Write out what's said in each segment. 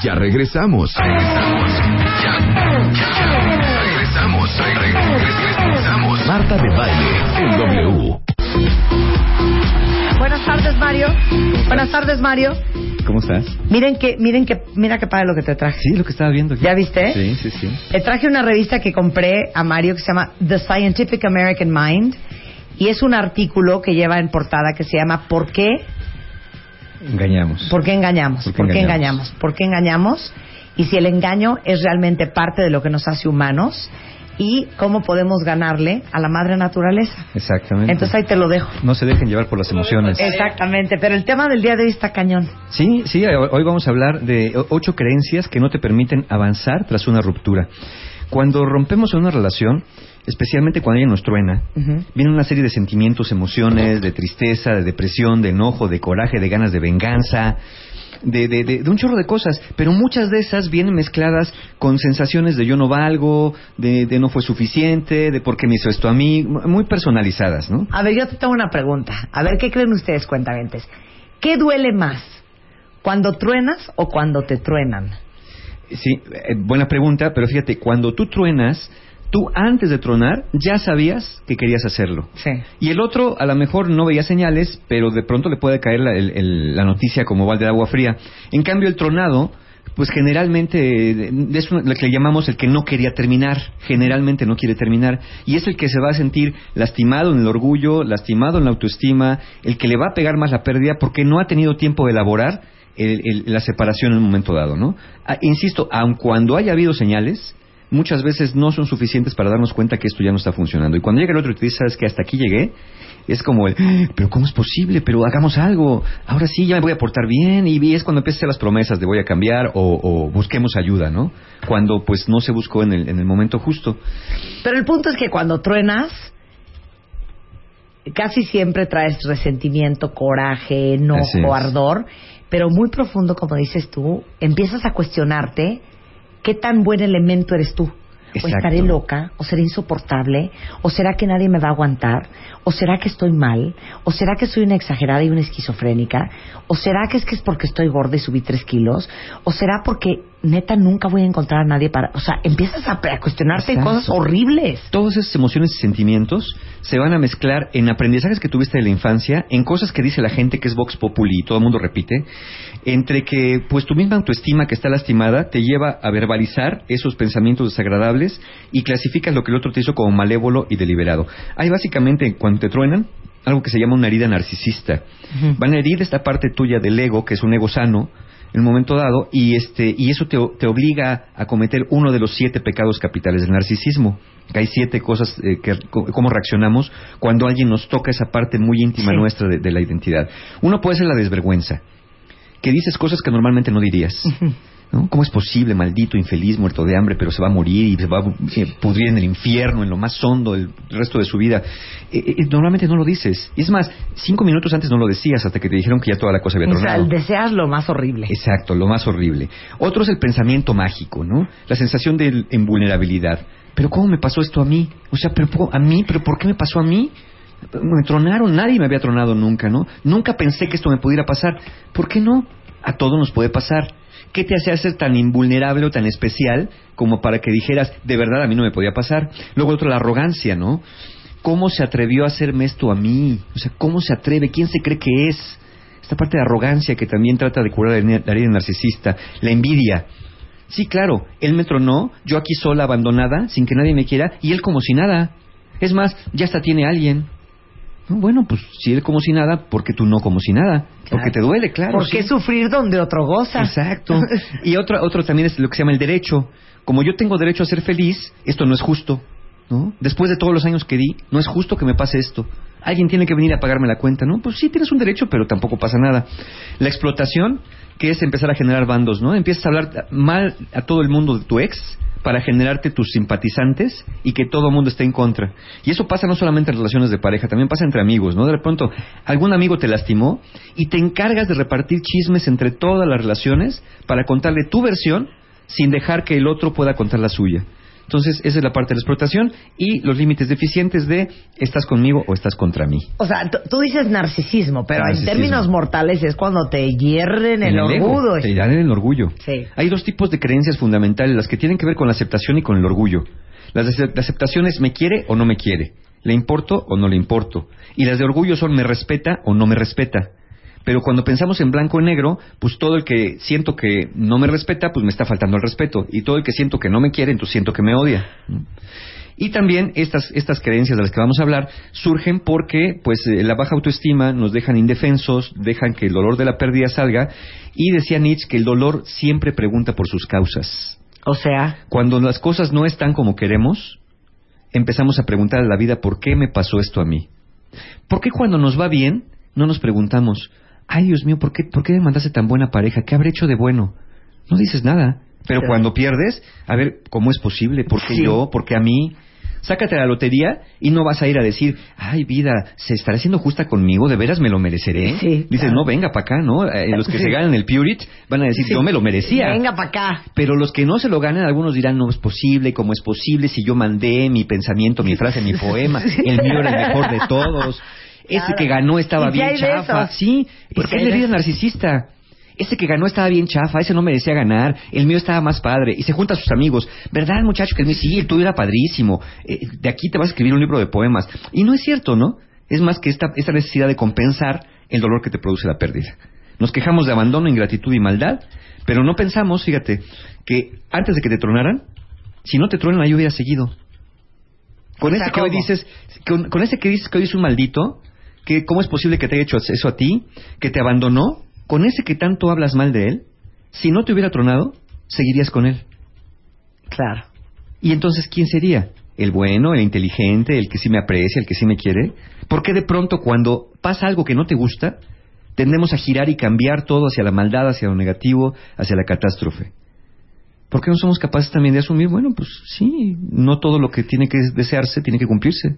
Ya regresamos. Regresamos. Ya. ya. Regresamos. Regresamos. Marta de Baile en W. Buenas tardes, Mario. Buenas tardes, Mario. ¿Cómo estás? Miren que, miren que, mira qué padre lo que te traje. Sí, lo que estaba viendo. Aquí. ¿Ya viste? Sí, sí, sí. Le traje una revista que compré a Mario que se llama The Scientific American Mind y es un artículo que lleva en portada que se llama ¿Por qué Engañamos. ¿Por qué engañamos? ¿Por qué, engañamos? ¿Por qué engañamos? Y si el engaño es realmente parte de lo que nos hace humanos y cómo podemos ganarle a la madre naturaleza. Exactamente. Entonces ahí te lo dejo. No se dejen llevar por las emociones. Exactamente, pero el tema del día de hoy está cañón. Sí, sí, hoy vamos a hablar de ocho creencias que no te permiten avanzar tras una ruptura. Cuando rompemos una relación, especialmente cuando ella nos truena, viene una serie de sentimientos, emociones, de tristeza, de depresión, de enojo, de coraje, de ganas de venganza, de, de, de, un chorro de cosas, pero muchas de esas vienen mezcladas con sensaciones de yo no valgo, de, de no fue suficiente, de por qué me hizo esto a mí, muy personalizadas, ¿no? A ver, yo te tengo una pregunta. A ver, ¿qué creen ustedes, cuentaventes? ¿Qué duele más? ¿Cuando truenas o cuando te truenan? Sí, eh, buena pregunta, pero fíjate, cuando tú truenas, tú antes de tronar ya sabías que querías hacerlo. Sí. Y el otro a lo mejor no veía señales, pero de pronto le puede caer la, la noticia como balde de agua fría. En cambio, el tronado, pues generalmente es lo que le llamamos el que no quería terminar, generalmente no quiere terminar, y es el que se va a sentir lastimado en el orgullo, lastimado en la autoestima, el que le va a pegar más la pérdida porque no ha tenido tiempo de elaborar la separación en un momento dado, ¿no? Ah, insisto, aun cuando haya habido señales, muchas veces no son suficientes para darnos cuenta que esto ya no está funcionando. Y cuando llega el otro y te dice, sabes que hasta aquí llegué, es como el, pero ¿cómo es posible? Pero hagamos algo. Ahora sí, ya me voy a portar bien. Y es cuando empiezan las promesas de voy a cambiar o, busquemos ayuda, ¿no? Cuando pues no se buscó en el, en el momento justo. Pero el punto es que cuando truenas, casi siempre traes resentimiento, coraje, enojo, ardor, pero muy profundo, como dices tú, empiezas a cuestionarte qué tan buen elemento eres tú. O estaré loca, o seré insoportable, o será que nadie me va a aguantar, o será que estoy mal, o será que soy una exagerada y una esquizofrénica, o será que es que es porque estoy gorda y subí tres kilos, o será porque neta nunca voy a encontrar a nadie para... O sea, empiezas a, cuestionarte cosas horribles. Todas esas emociones y sentimientos se van a mezclar en aprendizajes que tuviste de la infancia, en cosas que dice la gente que es Vox Populi y todo el mundo repite, entre que pues tu misma autoestima que está lastimada te lleva a verbalizar esos pensamientos desagradables y clasificas lo que el otro te hizo como malévolo y deliberado. Hay básicamente, cuando te truenan, algo que se llama una herida narcisista. Van a herir esta parte tuya del ego, que es un ego sano, en un momento dado y este y eso te, te, obliga a cometer uno de los siete pecados capitales del narcisismo. Que hay siete cosas eh, que cómo reaccionamos cuando alguien nos toca esa parte muy íntima nuestra de, la identidad. Uno puede ser la desvergüenza que dices cosas que normalmente no dirías ¿Cómo es posible, maldito, infeliz, muerto de hambre, pero se va a morir y se va a eh, pudrir en el infierno, en lo más hondo del resto de su vida? Eh, eh, normalmente no lo dices. Y es más, cinco minutos antes no lo decías hasta que te dijeron que ya toda la cosa había tronado. O sea, deseas lo más horrible. Exacto, lo más horrible. Otro es el pensamiento mágico, ¿no? La sensación de invulnerabilidad. Pero ¿cómo me pasó esto a mí? O sea, pero a mí, pero ¿por qué me pasó a mí? Me tronaron, nadie me había tronado nunca, ¿no? Nunca pensé que esto me pudiera pasar. ¿Por qué no? A todo nos puede pasar. ¿Qué te hace ser tan invulnerable o tan especial como para que dijeras, de verdad a mí no me podía pasar? Luego otro, la arrogancia, ¿no? ¿Cómo se atrevió a hacerme esto a mí? O sea, ¿cómo se atreve? ¿Quién se cree que es? Esta parte de arrogancia que también trata de curar la herida narcisista, la envidia. Sí, claro, él me tronó, yo aquí sola, abandonada, sin que nadie me quiera, y él como si nada. Es más, ya hasta tiene alguien. Bueno, pues si él como si nada, ¿por qué tú no como si nada? Porque te duele, claro. ¿Por qué sufrir donde otro goza? Exacto. y otro, otro también es lo que se llama el derecho. Como yo tengo derecho a ser feliz, esto no es justo. ¿no? Después de todos los años que di, no es justo que me pase esto. Alguien tiene que venir a pagarme la cuenta, ¿no? Pues sí, tienes un derecho, pero tampoco pasa nada. La explotación que es empezar a generar bandos, ¿no? Empiezas a hablar mal a todo el mundo de tu ex para generarte tus simpatizantes y que todo el mundo esté en contra. Y eso pasa no solamente en relaciones de pareja, también pasa entre amigos, ¿no? De pronto, algún amigo te lastimó y te encargas de repartir chismes entre todas las relaciones para contarle tu versión sin dejar que el otro pueda contar la suya. Entonces, esa es la parte de la explotación y los límites deficientes de estás conmigo o estás contra mí. O sea, tú dices narcisismo, pero en términos mortales es cuando te hierren el, orgullo. te hierren el orgullo. Hay dos tipos de creencias fundamentales, las que tienen que ver con la aceptación y con el orgullo. Las de aceptación es me quiere o no me quiere, le importo o no le importo. Y las de orgullo son me respeta o no me respeta. Pero cuando pensamos en blanco y negro, pues todo el que siento que no me respeta, pues me está faltando el respeto. Y todo el que siento que no me quiere, entonces siento que me odia. Y también estas, estas creencias de las que vamos a hablar surgen porque pues eh, la baja autoestima nos dejan indefensos, dejan que el dolor de la pérdida salga y decía Nietzsche que el dolor siempre pregunta por sus causas. O sea, cuando las cosas no están como queremos, empezamos a preguntar a la vida por qué me pasó esto a mí. ¿Por qué cuando nos va bien no nos preguntamos ay Dios mío, ¿por qué, ¿por qué me mandaste tan buena pareja? ¿Qué habré hecho de bueno? No dices nada. Pero cuando pierdes, a ver, ¿cómo es posible? ¿Por qué yo? ¿Por qué a mí? Sácate la lotería y no vas a ir a decir, ay vida, ¿se estará siendo justa conmigo? ¿De veras me lo mereceré? Dices, no, venga para acá, ¿no? Eh, los que se ganan el Purit van a decir, yo me lo merecía. Venga para acá. Pero los que no se lo ganan, algunos dirán, no es posible, ¿cómo es posible si yo mandé mi pensamiento, mi frase, mi poema? El mío era el mejor de todos. Ese que ganó estaba bien chafa. Sí, porque es herida narcisista. Ese que ganó estaba bien chafa, ese no merecía ganar, el mío estaba más padre. Y se junta a sus amigos. ¿Verdad, muchacho? Que el mío, sí, el tuyo era padrísimo. Eh, de aquí te vas a escribir un libro de poemas. Y no es cierto, ¿no? Es más que esta, esta necesidad de compensar el dolor que te produce la pérdida. Nos quejamos de abandono, ingratitud y maldad, pero no pensamos, fíjate, que antes de que te tronaran, si no te tronan, ahí hubiera seguido. Con ese que hoy dices, con, con, ese que dices que hoy es un maldito, ¿Cómo es posible que te haya hecho eso a ti? ¿Que te abandonó? Con ese que tanto hablas mal de él, si no te hubiera tronado, seguirías con él. Claro. ¿Y entonces quién sería? ¿El bueno, el inteligente, el que sí me aprecia, el que sí me quiere? ¿Por qué de pronto cuando pasa algo que no te gusta, tendemos a girar y cambiar todo hacia la maldad, hacia lo negativo, hacia la catástrofe? ¿Por qué no somos capaces también de asumir, bueno, pues sí, no todo lo que tiene que desearse tiene que cumplirse?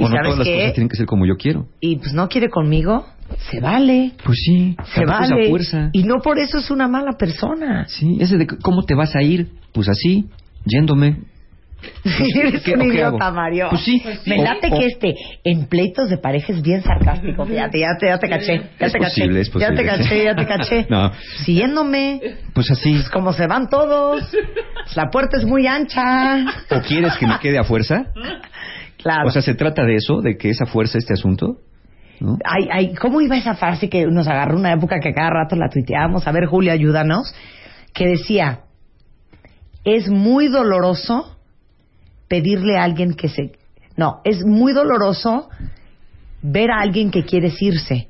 O no todas las cosas tienen que ser como yo quiero. Y pues no quiere conmigo, se vale. Pues sí, se vale. fuerza. Y no por eso es una mala persona. Sí, ese de cómo te vas a ir, pues así, yéndome. Eres un idiota, Mario. Pues sí. Me late que este, en pleitos de pareja es bien sarcástico. Fíjate, ya te, ya te caché. Ya es te posible, caché. Es posible. Ya te caché, ya te caché. no. Siguiéndome. Pues así. Pues como se van todos. La puerta es muy ancha. ¿O quieres que me quede a fuerza? O sea, ¿se trata de eso, de que esa fuerza este asunto? ¿No? Ay, ay, ¿Cómo iba esa frase que nos agarró una época que cada rato la tuiteábamos? A ver, Julia, ayúdanos. Que decía, es muy doloroso pedirle a alguien que se... No, es muy doloroso ver a alguien que quiere irse.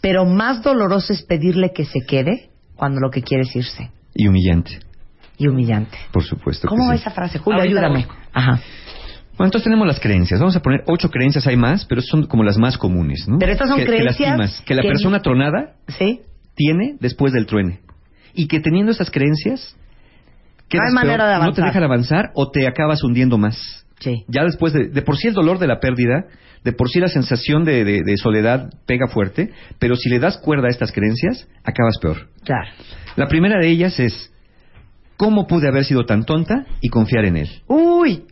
Pero más doloroso es pedirle que se quede cuando lo que quiere es irse. Y humillante. Y humillante. Por supuesto. ¿Cómo va esa frase? Julia, ayúdame. Ajá. Bueno, entonces tenemos las creencias. Vamos a poner ocho creencias, hay más, pero son como las más comunes, ¿no? Pero estas son creencias. Que, la persona tronada tiene después del truene. Y que teniendo estas creencias, no hay manera de avanzar. No te dejan avanzar o te acabas hundiendo más. Sí. Ya después de, de por sí el dolor de la pérdida, de por sí la sensación de, de, soledad pega fuerte, pero si le das cuerda a estas creencias, acabas peor. Claro. La primera de ellas es, ¿cómo pude haber sido tan tonta y confiar en él? Uy,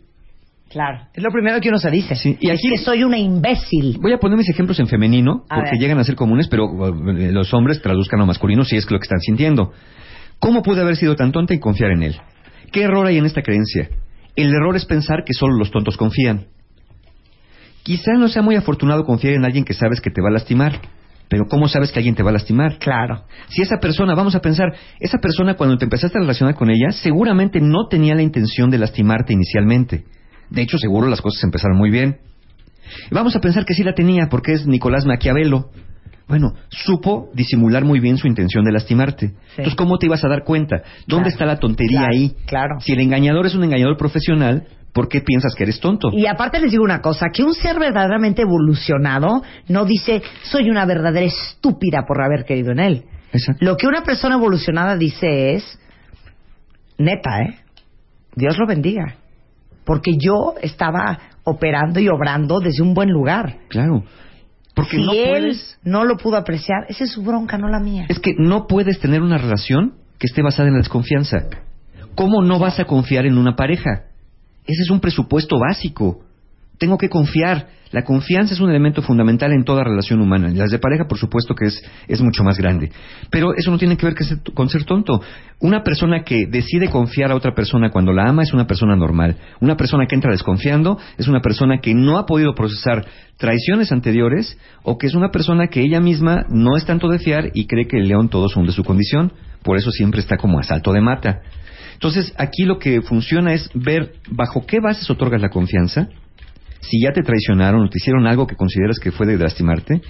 Claro, es lo primero que uno se dice. Y aquí que soy una imbécil. Voy a poner mis ejemplos en femenino, porque llegan a ser comunes, pero eh, los hombres traduzcan a masculino si es lo que están sintiendo. ¿Cómo pude haber sido tan tonta y confiar en él? ¿Qué error hay en esta creencia? El error es pensar que solo los tontos confían. Quizá no sea muy afortunado confiar en alguien que sabes que te va a lastimar, pero ¿cómo sabes que alguien te va a lastimar? Claro. Si esa persona, vamos a pensar, esa persona cuando te empezaste a relacionar con ella, seguramente no tenía la intención de lastimarte inicialmente. De hecho, seguro las cosas empezaron muy bien. Vamos a pensar que sí la tenía, porque es Nicolás Maquiavelo. Bueno, supo disimular muy bien su intención de lastimarte. Entonces, ¿cómo te ibas a dar cuenta? ¿Dónde está la tontería ahí? Claro. Si el engañador es un engañador profesional, ¿por qué piensas que eres tonto? Y aparte les digo una cosa, que un ser verdaderamente evolucionado no dice, soy una verdadera estúpida por haber querido en él. Lo que una persona evolucionada dice es, neta, ¿eh? Dios lo bendiga. Porque yo estaba operando y obrando desde un buen lugar. Claro. Porque si no él no lo pudo apreciar, esa es su bronca, no la mía. Es que no puedes tener una relación que esté basada en la desconfianza. ¿Cómo no vas a confiar en una pareja? Ese es un presupuesto básico. Tengo que confiar. La confianza es un elemento fundamental en toda relación humana. Las de pareja, por supuesto, que es, es mucho más grande. Pero eso no tiene que ver con ser tonto. Una persona que decide confiar a otra persona cuando la ama es una persona normal. Una persona que entra desconfiando es una persona que no ha podido procesar traiciones anteriores o que es una persona que ella misma no es tanto de fiar y cree que el león todos son de su condición. Por eso siempre está como a salto de mata. Entonces, aquí lo que funciona es ver bajo qué bases otorgas la confianza, si ya te traicionaron o te hicieron algo que consideras que fue de lastimarte,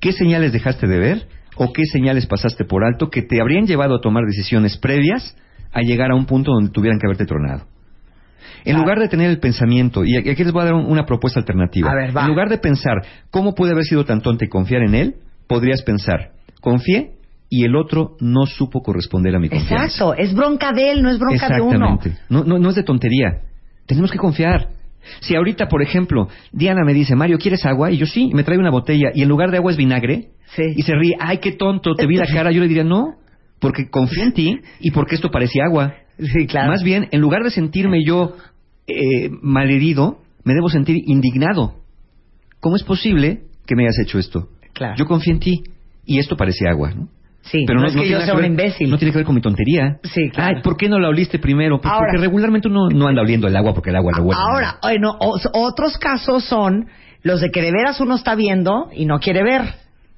qué señales dejaste de ver o qué señales pasaste por alto que te habrían llevado a tomar decisiones previas a llegar a un punto donde tuvieran que haberte tronado. En lugar de tener el pensamiento, y aquí les voy a dar una propuesta alternativa, en lugar de pensar cómo puede haber sido tan tonto y confiar en él, podrías pensar, confié y el otro no supo corresponder a mi confianza. Exacto, es bronca de él, no es bronca de uno. Exactamente, no, no, no es de tontería. Tenemos que confiar. Si ahorita, por ejemplo, Diana me dice, Mario, ¿quieres agua? Y yo sí, me trae una botella y en lugar de agua es vinagre, y se ríe, ay, qué tonto, te vi la cara, yo le diría, no, porque confío en ti y porque esto parecía agua. Sí, claro. Más bien, en lugar de sentirme yo eh, malherido, me debo sentir indignado. ¿Cómo es posible que me hayas hecho esto? Claro. Yo confío en ti y esto parecía agua, ¿no? Sí, pero no, es que yo sea un imbécil. No tiene que ver con mi tontería. Sí, claro. Ay, ¿por qué no la oliste primero? Pues porque regularmente uno no anda oliendo el agua porque el agua le huele. Ahora, bueno, otros casos son los de que de veras uno está viendo y no quiere ver.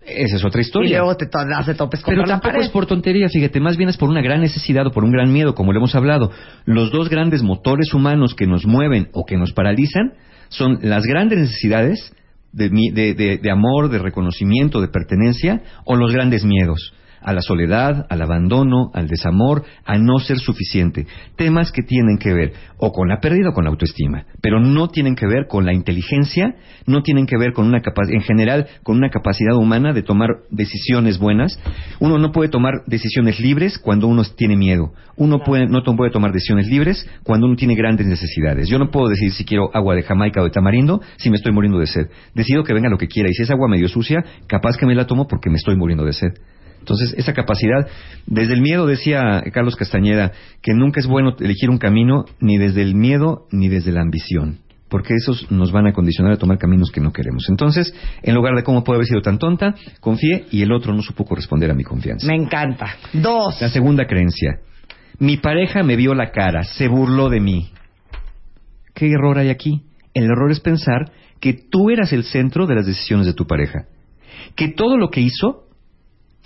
Esa es otra historia. Y luego te hace topes con Pero tampoco es por tontería, fíjate, más bien es por una gran necesidad o por un gran miedo, como lo hemos hablado. Los dos grandes motores humanos que nos mueven o que nos paralizan son las grandes necesidades de, de, de amor, de reconocimiento, de pertenencia o los grandes miedos a la soledad, al abandono, al desamor, a no ser suficiente. Temas que tienen que ver o con la pérdida o con la autoestima, pero no tienen que ver con la inteligencia, no tienen que ver con una capacidad, en general, con una capacidad humana de tomar decisiones buenas. Uno no puede tomar decisiones libres cuando uno tiene miedo. Uno puede, no puede tomar decisiones libres cuando uno tiene grandes necesidades. Yo no puedo decir si quiero agua de Jamaica o de tamarindo si me estoy muriendo de sed. Decido que venga lo que quiera y si es agua medio sucia, capaz que me la tomo porque me estoy muriendo de sed. Entonces, esa capacidad, desde el miedo, decía Carlos Castañeda, que nunca es bueno elegir un camino ni desde el miedo ni desde la ambición, porque esos nos van a condicionar a tomar caminos que no queremos. Entonces, en lugar de cómo puede haber sido tan tonta, confié y el otro no supo corresponder a mi confianza. Me encanta. Dos. La segunda creencia. Mi pareja me vio la cara, se burló de mí. ¿Qué error hay aquí? El error es pensar que tú eras el centro de las decisiones de tu pareja. Que todo lo que hizo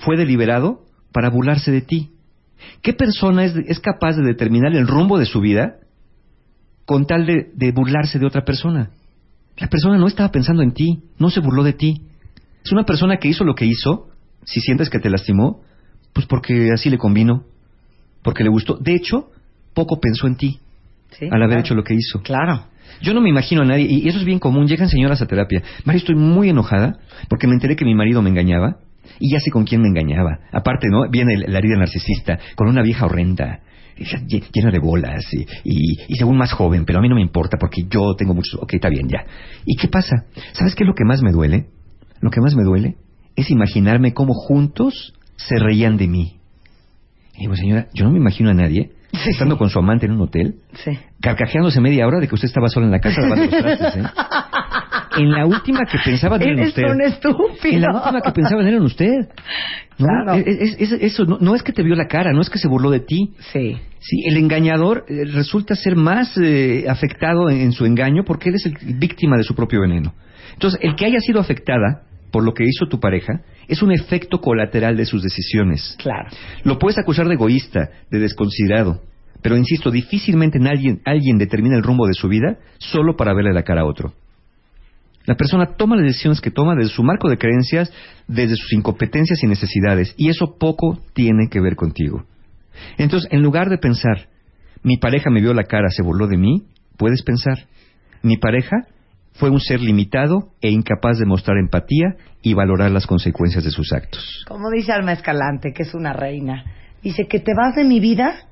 fue deliberado para burlarse de ti. ¿Qué persona es, capaz de determinar el rumbo de su vida con tal de, burlarse de otra persona? La persona no estaba pensando en ti, no se burló de ti. Es una persona que hizo lo que hizo, si sientes que te lastimó, pues porque así le convino, porque le gustó. De hecho, poco pensó en ti al haber hecho lo que hizo. Claro. Yo no me imagino a nadie, y eso es bien común, llegan señoras a terapia. Mario, estoy muy enojada porque me enteré que mi marido me engañaba y ya sé con quién me engañaba. Aparte, ¿no? Viene la herida narcisista con una vieja horrenda llena de bolas y, según más joven, pero a mí no me importa porque yo tengo muchos... Ok, está bien, ya. ¿Y qué pasa? ¿Sabes qué es lo que más me duele? Lo que más me duele es imaginarme cómo juntos se reían de mí. Y digo, señora, yo no me imagino a nadie estando con su amante en un hotel, carcajeándose media hora de que usted estaba sola en la casa lavando los trastes, ¿eh? En la última que pensaban en usted. un estúpido. En la última que pensaban era en usted. ¿no? Es, eso no, es que te vio la cara, no es que se burló de ti. Sí. Sí, el engañador eh, resulta ser más eh, afectado en, en, su engaño porque él es el, víctima de su propio veneno. Entonces, el que haya sido afectada por lo que hizo tu pareja es un efecto colateral de sus decisiones. Claro. Lo puedes acusar de egoísta, de desconsiderado, pero insisto, difícilmente alguien, alguien determina el rumbo de su vida solo para verle la cara a otro. La persona toma las decisiones que toma desde su marco de creencias, desde sus incompetencias y necesidades, y eso poco tiene que ver contigo. Entonces, en lugar de pensar, mi pareja me vio la cara, se burló de mí, puedes pensar, mi pareja fue un ser limitado e incapaz de mostrar empatía y valorar las consecuencias de sus actos. Como dice Alma Escalante, que es una reina, dice que te vas de mi vida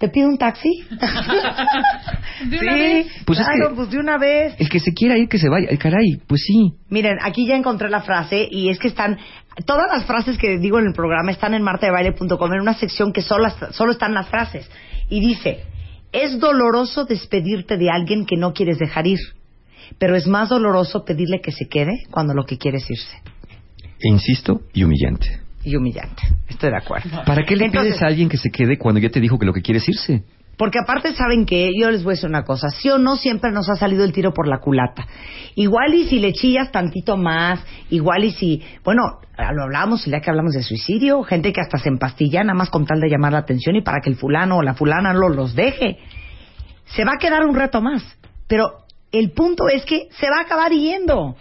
¿Te pido un taxi? ¿De una vez? Pues claro, pues de una vez. El que se quiera ir, que se vaya. El caray, pues sí. Miren, aquí ya encontré la frase y es que están... Todas las frases que digo en el programa están en martadebaile.com en una sección que solo, solo están las frases. Y dice, es doloroso despedirte de alguien que no quieres dejar ir, pero es más doloroso pedirle que se quede cuando lo que quiere es irse. E insisto, y humillante y humillante. Estoy de acuerdo. ¿Para qué le pides a alguien que se quede cuando ya te dijo que lo que quiere es irse? Porque aparte saben que yo les voy a decir una cosa, sí o no siempre nos ha salido el tiro por la culata. Igual y si le chillas tantito más, igual y si, bueno, lo hablamos el día que hablamos de suicidio, gente que hasta se empastilla nada más con tal de llamar la atención y para que el fulano o la fulana lo los deje. Se va a quedar un reto más, pero el punto es que se va a acabar yendo.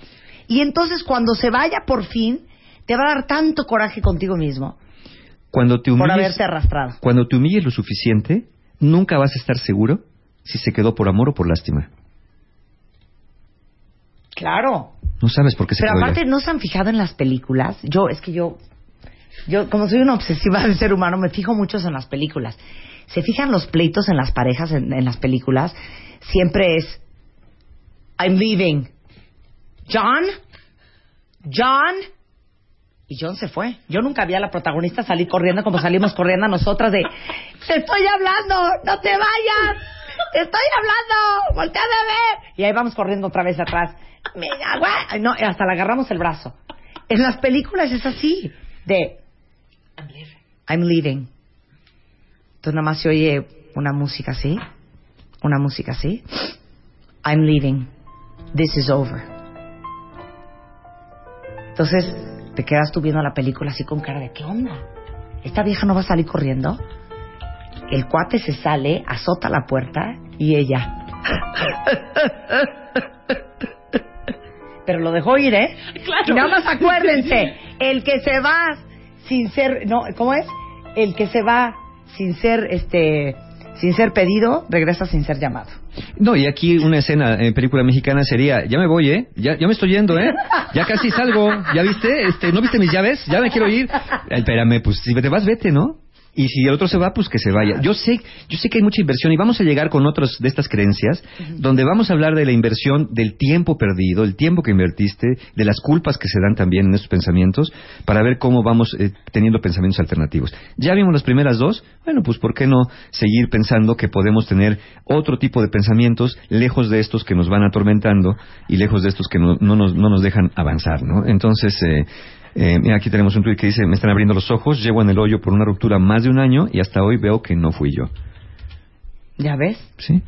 Y entonces cuando se vaya por fin, te va a dar tanto coraje contigo mismo cuando te humilles, por haberte arrastrado. Cuando te humilles lo suficiente, nunca vas a estar seguro si se quedó por amor o por lástima. Claro. No sabes por qué se Pero aparte, ¿no se han fijado en las películas? Yo, es que yo, yo, como soy una obsesiva del ser humano, me fijo mucho en las películas. ¿Se fijan los pleitos en las parejas en, en las películas? Siempre es, I'm leaving. John? John? Y John se fue. Yo nunca vi a la protagonista salir corriendo como salimos corriendo a nosotras de ¡Te estoy hablando! ¡No te vayas! ¡Te estoy hablando! ¡Voltea a ver! Y ahí vamos corriendo otra vez atrás. No, hasta le agarramos el brazo. En las películas es así. De I'm leaving. I'm leaving. Entonces nada más se oye una música así. Una música así. I'm leaving. This is over. Entonces te quedas tú viendo la película así con cara de ¿qué onda? ¿Esta vieja no va a salir corriendo? El cuate se sale, azota la puerta y ella. Pero lo dejó ir, ¿eh? Claro. Nada más acuérdense, el que se va sin ser, no, ¿cómo es? El que se va sin ser, este, sin ser pedido, regresa sin ser llamado. No, y aquí una escena en película mexicana sería, ya me voy, ¿eh? Ya, ya me estoy yendo, ¿eh? Ya casi salgo, ¿ya viste? Este, ¿No viste mis llaves? Ya me quiero ir. Espérame, pues si te vas, vete, ¿no? Y si el otro se va, pues que se vaya. Yo sé, yo sé que hay mucha inversión y vamos a llegar con otras de estas creencias, donde vamos a hablar de la inversión del tiempo perdido, el tiempo que invertiste, de las culpas que se dan también en estos pensamientos, para ver cómo vamos eh, teniendo pensamientos alternativos. Ya vimos las primeras dos, bueno, pues ¿por qué no seguir pensando que podemos tener otro tipo de pensamientos lejos de estos que nos van atormentando y lejos de estos que no, no, nos, no nos dejan avanzar, ¿no? Entonces, eh, eh, mira, aquí tenemos un tuit que dice, me están abriendo los ojos, llevo en el hoyo por una ruptura más de un año y hasta hoy veo que no fui yo. ¿Ya ves? Sí.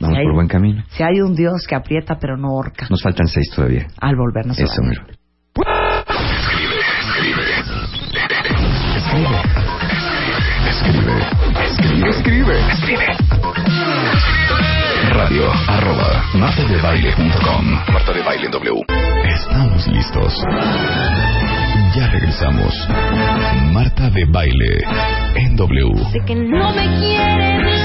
Vamos por buen camino. Si hay un Dios que aprieta pero no horca. Nos faltan seis todavía. Al volvernos a Eso, miro. Escribe, escribe, escribe, escribe, escribe. Radio arroba martadebaile.com Marta de Baile W. Estamos listos. Ya regresamos. Marta de Baile en W. Sé que no me quieres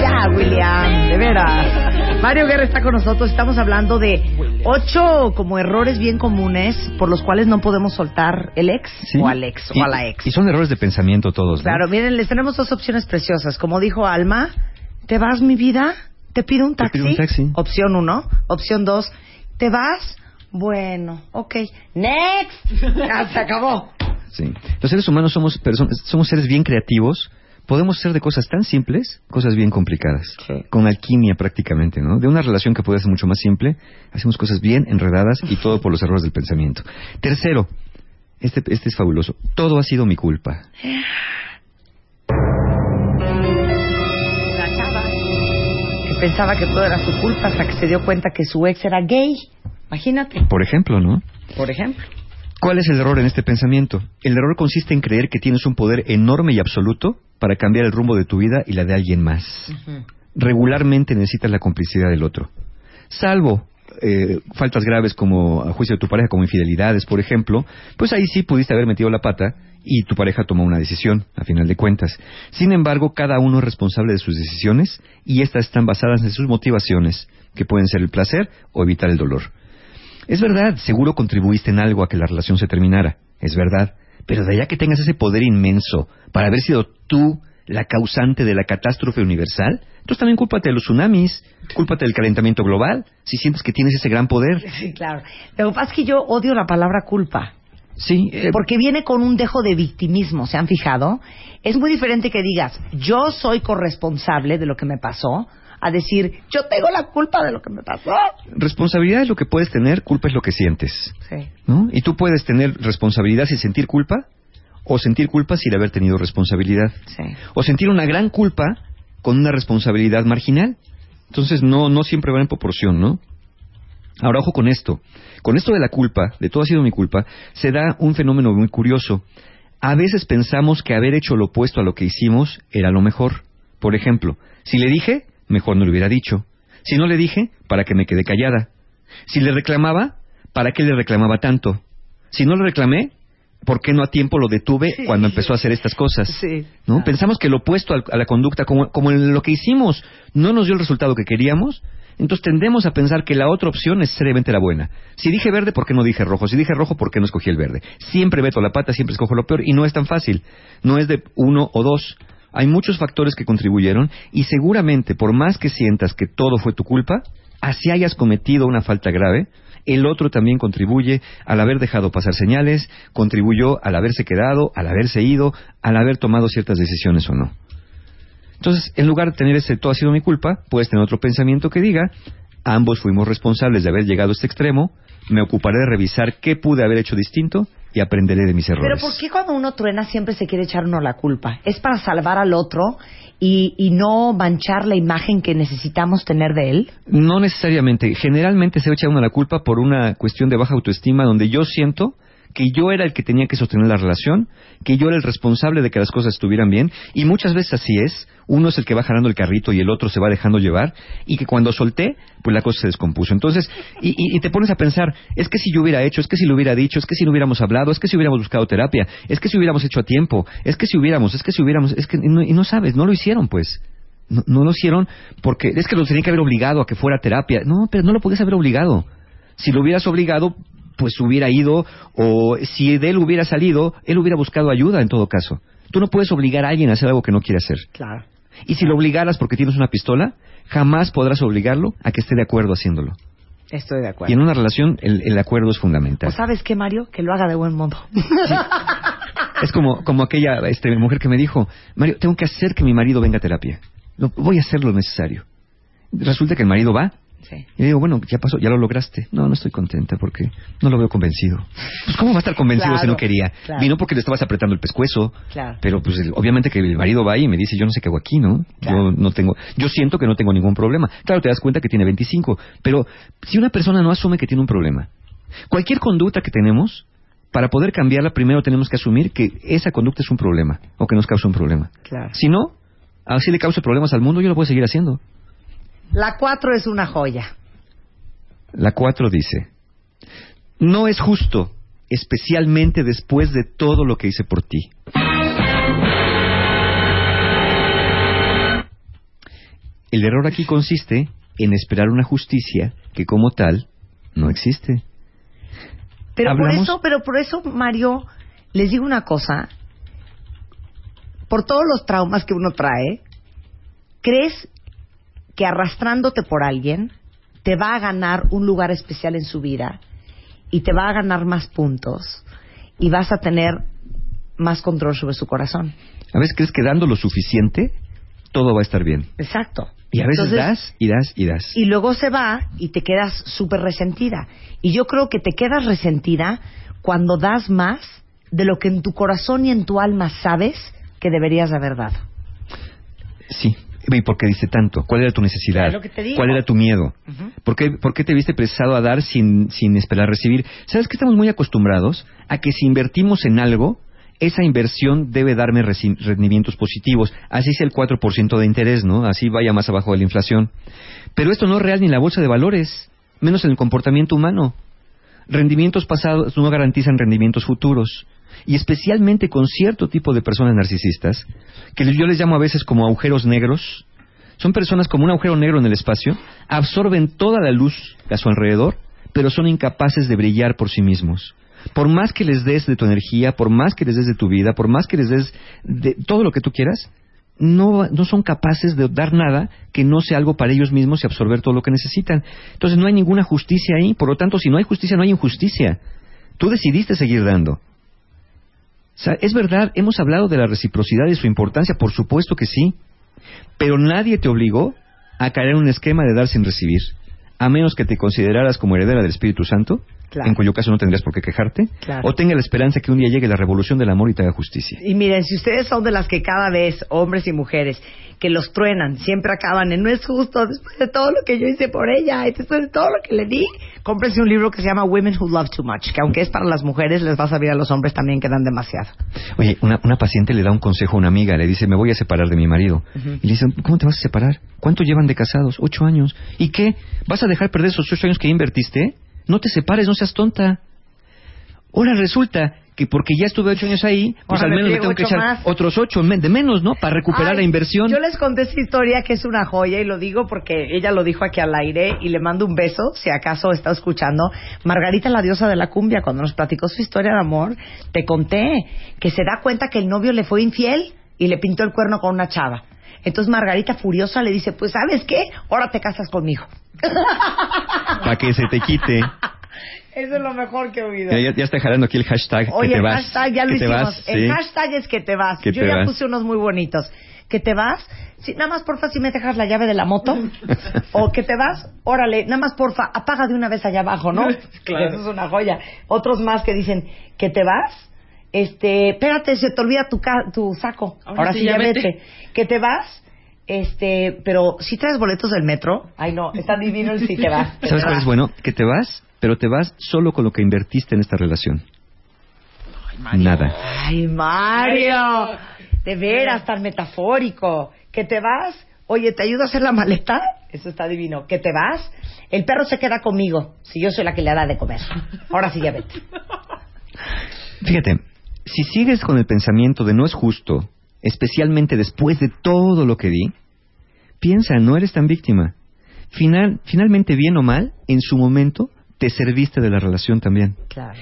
Ya, William, de veras. Mario Guerra está con nosotros. Estamos hablando de ocho como errores bien comunes por los cuales no podemos soltar el ex o al ex o a la ex. Y son errores de pensamiento todos. ¿no? Claro, miren, les tenemos dos opciones preciosas. Como dijo Alma, ¿te vas mi vida? ¿Te pido un taxi? ¿Te pido un taxi? Opción uno. Opción dos, ¿te vas? Bueno, ok. Next. Ya se acabó. Sí. Los seres humanos somos, personas, somos seres bien creativos. Podemos ser de cosas tan simples, cosas bien complicadas. Sí. Con alquimia prácticamente, ¿no? De una relación que puede ser mucho más simple, hacemos cosas bien enredadas y todo por los errores del pensamiento. Tercero, este, este es fabuloso. Todo ha sido mi culpa. Una chava que pensaba que todo era su culpa hasta que se dio cuenta que su ex era gay. Imagínate. Por ejemplo, ¿no? Por ejemplo. ¿Cuál es el error en este pensamiento? El error consiste en creer que tienes un poder enorme y absoluto para cambiar el rumbo de tu vida y la de alguien más. Regularmente necesitas la complicidad del otro. Salvo eh, faltas graves como a juicio de tu pareja, como infidelidades, por ejemplo, pues ahí sí pudiste haber metido la pata y tu pareja tomó una decisión, a final de cuentas. Sin embargo, cada uno es responsable de sus decisiones y estas están basadas en sus motivaciones, que pueden ser el placer o evitar el dolor. Es verdad, seguro contribuiste en algo a que la relación se terminara, es verdad, pero de allá que tengas ese poder inmenso para haber sido tú la causante de la catástrofe universal, entonces también cúlpate de los tsunamis, cúlpate del calentamiento global, si sientes que tienes ese gran poder. Sí, claro. Lo que pasa es que yo odio la palabra culpa. Sí. Eh, Porque viene con un dejo de victimismo, ¿se han fijado? Es muy diferente que digas, yo soy corresponsable de lo que me pasó, a decir, yo tengo la culpa de lo que me pasó. Responsabilidad es lo que puedes tener, culpa es lo que sientes. Sí. ¿no? Y tú puedes tener responsabilidad sin sentir culpa, o sentir culpa sin haber tenido responsabilidad. Sí. O sentir una gran culpa con una responsabilidad marginal. Entonces no, no siempre va en proporción, ¿no? Ahora, ojo con esto. Con esto de la culpa, de todo ha sido mi culpa, se da un fenómeno muy curioso. A veces pensamos que haber hecho lo opuesto a lo que hicimos era lo mejor. Por ejemplo, si le dije, mejor no le hubiera dicho. Si no le dije, para que me quede callada. Si le reclamaba, ¿para qué le reclamaba tanto? Si no le reclamé, ¿por qué no a tiempo lo detuve cuando empezó a hacer estas cosas? Sí. ¿no? Pensamos que lo opuesto a la conducta, como, como en lo que hicimos, no nos dio el resultado que queríamos, entonces tendemos a pensar que la otra opción necesariamente era buena. Si dije verde, ¿por qué no dije rojo? Si dije rojo, ¿por qué no escogí el verde? Siempre meto la pata, siempre escojo lo peor y no es tan fácil. No es de uno o dos. Hay muchos factores que contribuyeron y seguramente, por más que sientas que todo fue tu culpa, así hayas cometido una falta grave, el otro también contribuye al haber dejado pasar señales, contribuyó al haberse quedado, al haberse ido, al haber tomado ciertas decisiones o no. Entonces, en lugar de tener ese todo ha sido mi culpa, puedes tener otro pensamiento que diga, ambos fuimos responsables de haber llegado a este extremo, me ocuparé de revisar qué pude haber hecho distinto y aprenderé de mis errores. Pero ¿por qué cuando uno truena siempre se quiere echar uno la culpa? ¿Es para salvar al otro y, y no manchar la imagen que necesitamos tener de él? No necesariamente. Generalmente se echa uno la culpa por una cuestión de baja autoestima donde yo siento que yo era el que tenía que sostener la relación, que yo era el responsable de que las cosas estuvieran bien, y muchas veces así es, uno es el que va jalando el carrito y el otro se va dejando llevar, y que cuando solté, pues la cosa se descompuso. Entonces, y, y, te pones a pensar, es que si yo hubiera hecho, es que si lo hubiera dicho, es que si no hubiéramos hablado, es que si hubiéramos buscado terapia, es que si hubiéramos hecho a tiempo, es que si hubiéramos, es que si hubiéramos, es que, y no, y no sabes, no lo hicieron pues. No, no, lo hicieron porque es que lo tenía que haber obligado a que fuera terapia. No, pero no lo podías haber obligado. Si lo hubieras obligado, pues hubiera ido, o si de él hubiera salido, él hubiera buscado ayuda en todo caso. Tú no puedes obligar a alguien a hacer algo que no quiere hacer. Claro. Y si lo obligaras porque tienes una pistola, jamás podrás obligarlo a que esté de acuerdo haciéndolo. Estoy de acuerdo. Y en una relación el, el acuerdo es fundamental. ¿O sabes qué, Mario? Que lo haga de buen modo. Sí. Es como, como aquella este, mujer que me dijo, Mario, tengo que hacer que mi marido venga a terapia. No, voy a hacer lo necesario. Resulta que el marido va, Sí. Y le digo, bueno, ya pasó, ya lo lograste. No, no estoy contenta porque no lo veo convencido. Pues, ¿cómo va a estar convencido Claro, si no quería? claro. Vino porque le estabas apretando el pescuezo. Claro. Pero, pues, obviamente que el marido va ahí y me dice, yo no sé qué hago aquí, ¿no? Yo no tengo, yo siento que no tengo ningún problema. Claro, te das cuenta que tiene 25. Pero, si una persona no asume que tiene un problema, cualquier conducta que tenemos, para poder cambiarla, primero tenemos que asumir que esa conducta es un problema o que nos causa un problema. Claro. Si no, así le causa problemas al mundo, yo lo puedo seguir haciendo. La cuatro es una joya. La 4 dice, no es justo, especialmente después de todo lo que hice por ti. El error aquí consiste en esperar una justicia que como tal no existe. Pero por eso, pero por eso, Mario, les digo una cosa. Por todos los traumas que uno trae, ¿crees que arrastrándote por alguien te va a ganar un lugar especial en su vida y te va a ganar más puntos y vas a tener más control sobre su corazón? A veces crees que dando lo suficiente, todo va a estar bien. Exacto. Y a veces Entonces, das y das y das. y luego se va y te quedas súper resentida. Y yo creo que te quedas resentida cuando das más de lo que en tu corazón y en tu alma sabes que deberías haber dado. Sí. ¿Y por qué dice tanto? ¿Cuál era tu necesidad? ¿Cuál era tu miedo? ¿Por, qué, por qué te viste precisado a dar sin, sin esperar recibir? ¿Sabes que estamos muy acostumbrados a que si invertimos en algo, esa inversión debe darme rendimientos positivos? Así es el 4% de interés, ¿no? Así vaya más abajo de la inflación. Pero esto no es real ni en la bolsa de valores. menos en el comportamiento humano. Rendimientos pasados no garantizan rendimientos futuros. Y especialmente con cierto tipo de personas narcisistas, que yo les llamo a veces como agujeros negros, son personas como un agujero negro en el espacio, absorben toda la luz a su alrededor, pero son incapaces de brillar por sí mismos. Por más que les des de tu energía, por más que les des de tu vida, por más que les des de todo lo que tú quieras, no, no son capaces de dar nada que no sea algo para ellos mismos y absorber todo lo que necesitan. Entonces no hay ninguna justicia ahí. Por lo tanto, si no hay justicia, no hay injusticia. Tú decidiste seguir dando. Es verdad, hemos hablado de la reciprocidad y su importancia, por supuesto que sí. Pero nadie te obligó a caer en un esquema de dar sin recibir, a menos que te consideraras como heredera del Espíritu Santo en cuyo caso no tendrías por qué quejarte, o tenga la esperanza que un día llegue la revolución del amor y te haga justicia. Y miren, si ustedes son de las que cada vez, hombres y mujeres, que los truenan, siempre acaban en no es justo, después de todo lo que yo hice por ella, después de todo lo que le di, cómprense un libro que se llama Women Who Love Too Much, que aunque es para las mujeres, les va a servir a los hombres también que dan demasiado. Oye, una, paciente le da un consejo a una amiga, le dice, me voy a separar de mi marido. Y le dice, ¿cómo te vas a separar? ¿Cuánto llevan de casados? Ocho años. ¿Y qué? ¿Vas a dejar perder esos ocho años que invertiste? No te separes, no seas tonta. Ahora resulta que porque ya estuve ocho años ahí, pues al menos le tengo que echar otros ocho de menos, ¿no? Para recuperar la inversión. Yo les conté esta historia que es una joya y lo digo porque ella lo dijo aquí al aire y le mando un beso, si acaso está escuchando. Margarita, la diosa de la cumbia, cuando nos platicó su historia de amor, te conté que se da cuenta que el novio le fue infiel y le pintó el cuerno con una chava. Entonces Margarita furiosa le dice, pues ¿sabes qué? Ahora te casas conmigo. Para que se te quite. Eso es lo mejor que he oído. Ya, está jalando aquí el hashtag Oye, que te vas. hashtag ya lo hicimos. El hashtag es que te vas. Yo ya puse unos muy bonitos. Que te vas. Sí, nada más, porfa, si me dejas la llave de la moto. o que te vas, órale, nada más, porfa, apaga de una vez allá abajo, ¿no? claro. Eso es una joya. Otros más que dicen, que te vas. Este, espérate, se te olvida tu, tu saco. Ahora, sí, ya vete. Que te vas este, pero si traes boletos del metro, ay no, está divino el si te vas. ¿Sabes cuál es bueno? Que te vas, pero te vas solo con lo que invertiste en esta relación. Ay, Nada. Ay, Mario. De veras, tan metafórico. Que te vas, oye, ¿te ayudo a hacer la maleta? Eso está divino. Que te vas, el perro se queda conmigo, si yo soy la que le da de comer. Ahora sí ya vete. Fíjate, si sigues con el pensamiento de no es justo, especialmente después de todo lo que di, piensa, no eres tan víctima. Final, finalmente, bien o mal, en su momento te serviste de la relación también.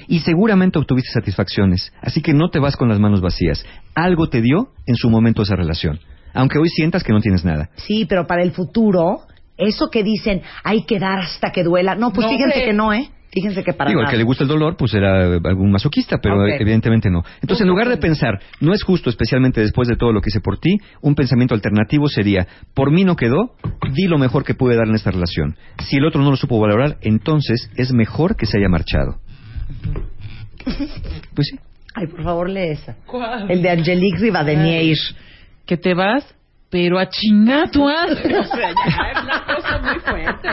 Y seguramente obtuviste satisfacciones. Así que no te vas con las manos vacías. Algo te dio en su momento esa relación. Aunque hoy sientas que no tienes nada. Sí, pero para el futuro, eso que dicen, hay que dar hasta que duela. No, pues fíjense que no, ¿eh? Fíjense que para Digo, el que le gusta el dolor, pues era algún masoquista, pero evidentemente no. Entonces, en lugar de pensar, no es justo, especialmente después de todo lo que hice por ti, un pensamiento alternativo sería, por mí no quedó, di lo mejor que pude dar en esta relación. Si el otro no lo supo valorar, entonces es mejor que se haya marchado. Pues sí. Ay, por favor, lee esa. ¿Cuál? El de Angelique Rivadenier. Que te vas pero a chingar tu o sea, ya es una cosa muy fuerte,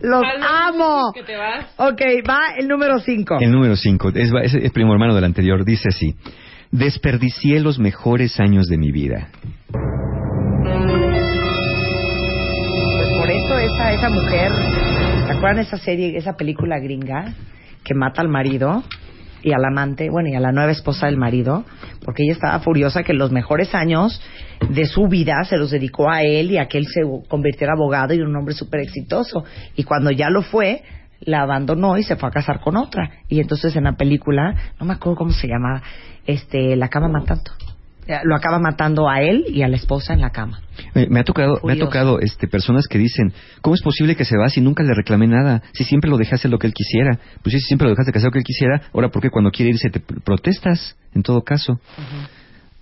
Los amo. Que te vas. Ok, va el número 5. El número 5, es, es, primo hermano del anterior, dice así. Desperdicié los mejores años de mi vida. Pues por eso esa, esa mujer, ¿se acuerdan esa serie, esa película gringa que mata al marido? y al amante, bueno, y a la nueva esposa del marido, porque ella estaba furiosa que los mejores años de su vida se los dedicó a él y a que él se convirtiera abogado y un hombre súper exitoso. Y cuando ya lo fue, la abandonó y se fue a casar con otra. Y entonces en la película, no me acuerdo cómo se llamaba, este, la cama matando. Eh, lo acaba matando a él y a la esposa en la cama. Me, ha tocado, me ha tocado este, personas que dicen, ¿cómo es posible que se va si nunca le reclamé nada? Si siempre lo hacer lo que él quisiera. Pues si siempre lo dejaste hacer lo que él quisiera, ahora ¿por qué cuando quiere irse te protestas? En todo caso.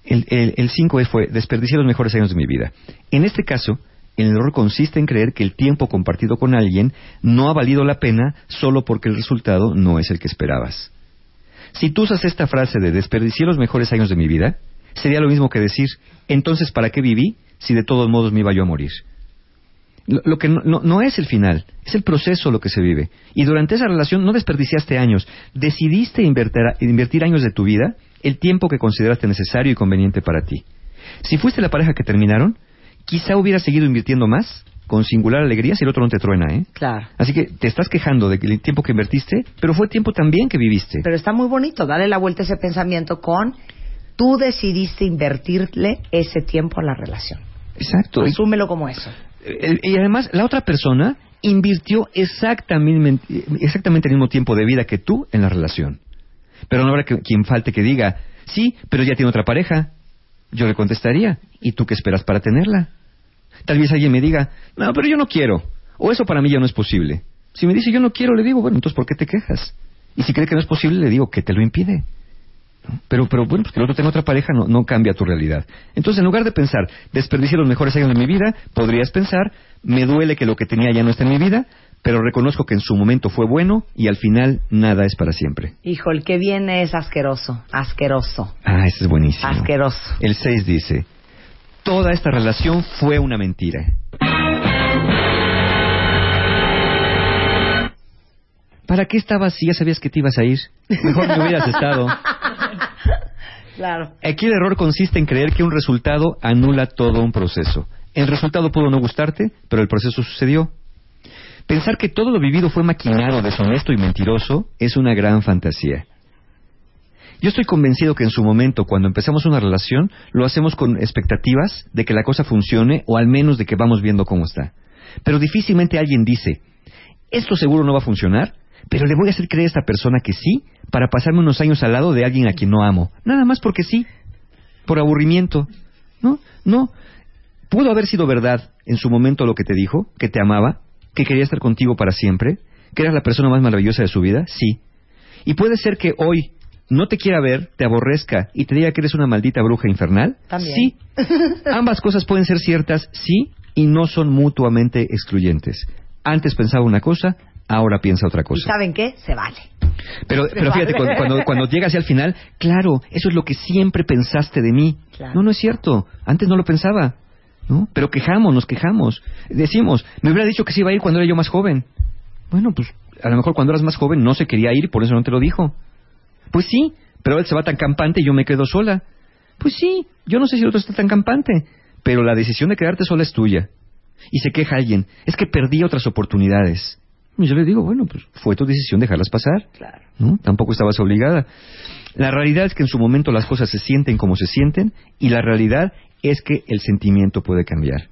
El 5 el, fue, desperdicié los mejores años de mi vida. En este caso, el error consiste en creer que el tiempo compartido con alguien no ha valido la pena solo porque el resultado no es el que esperabas. Si tú usas esta frase de desperdicié los mejores años de mi vida, sería lo mismo que decir, entonces, ¿para qué viví si de todos modos me iba yo a morir? Lo, que no, es el final, es el proceso lo que se vive. Y durante esa relación no desperdiciaste años, decidiste invertir, años de tu vida, el tiempo que consideraste necesario y conveniente para ti. Si fuiste la pareja que terminaron, quizá hubiera seguido invirtiendo más con singular alegría si el otro no te truena, ¿eh? Claro. Así que te estás quejando de que el tiempo que invertiste, pero fue tiempo también que viviste. Pero está muy bonito, dale la vuelta a ese pensamiento con tú decidiste invertirle ese tiempo a la relación. Exacto. Asúmelo como eso. Y además, la otra persona invirtió exactamente, exactamente el mismo tiempo de vida que tú en la relación. Pero no habrá que, quien falte que diga, sí, pero ya tiene otra pareja. Yo le contestaría, ¿y tú qué esperas para tenerla? Tal vez alguien me diga, no, pero yo no quiero. O eso para mí ya no es posible. Si me dice yo no quiero, le digo, bueno, entonces ¿por qué te quejas? Y si cree que no es posible, le digo, ¿qué te lo impide? Pero, pero bueno, pues que el otro tenga otra pareja no, no cambia tu realidad. Entonces, en lugar de pensar, desperdicié los mejores años de mi vida, podrías pensar, me duele que lo que tenía ya no está en mi vida, pero reconozco que en su momento fue bueno y al final nada es para siempre. Hijo, el que viene es asqueroso, asqueroso. Ah, ese es buenísimo. Asqueroso. El 6 dice, toda esta relación fue una mentira. ¿Para qué estabas si ya sabías que te ibas a ir? Mejor no hubieras estado. Claro. Aquí el error consiste en creer que un resultado anula todo un proceso. El resultado pudo no gustarte, pero el proceso sucedió. Pensar que todo lo vivido fue maquinado, deshonesto y mentiroso es una gran fantasía. Yo estoy convencido que en su momento, cuando empezamos una relación, lo hacemos con expectativas de que la cosa funcione o al menos de que vamos viendo cómo está. Pero difícilmente alguien dice, esto seguro no va a funcionar, pero le voy a hacer creer a esta persona que sí para pasarme unos años al lado de alguien a quien no amo. Nada más porque sí, por aburrimiento. No, no. Pudo haber sido verdad en su momento lo que te dijo, que te amaba, que quería estar contigo para siempre, que eras la persona más maravillosa de su vida, sí. Y puede ser que hoy no te quiera ver, te aborrezca y te diga que eres una maldita bruja infernal. También. Sí. Ambas cosas pueden ser ciertas, sí, y no son mutuamente excluyentes. Antes pensaba una cosa, ahora piensa otra cosa. ¿Y saben qué? Se vale. Pero, pero fíjate, cuando, cuando, cuando, llegas al final, claro, eso es lo que siempre pensaste de mí. No, no es cierto. Antes no lo pensaba. ¿No? Pero quejamos, nos quejamos. Decimos, me hubiera dicho que se iba a ir cuando era yo más joven. Bueno, pues a lo mejor cuando eras más joven no se quería ir y por eso no te lo dijo. Pues sí, pero él se va tan campante y yo me quedo sola. Pues sí, yo no sé si el otro está tan campante, pero la decisión de quedarte sola es tuya. Y se queja alguien, es que perdí otras oportunidades. Y yo le digo, bueno, pues fue tu decisión dejarlas pasar. Claro. ¿no? Tampoco estabas obligada. La realidad es que en su momento las cosas se sienten como se sienten y la realidad es que el sentimiento puede cambiar.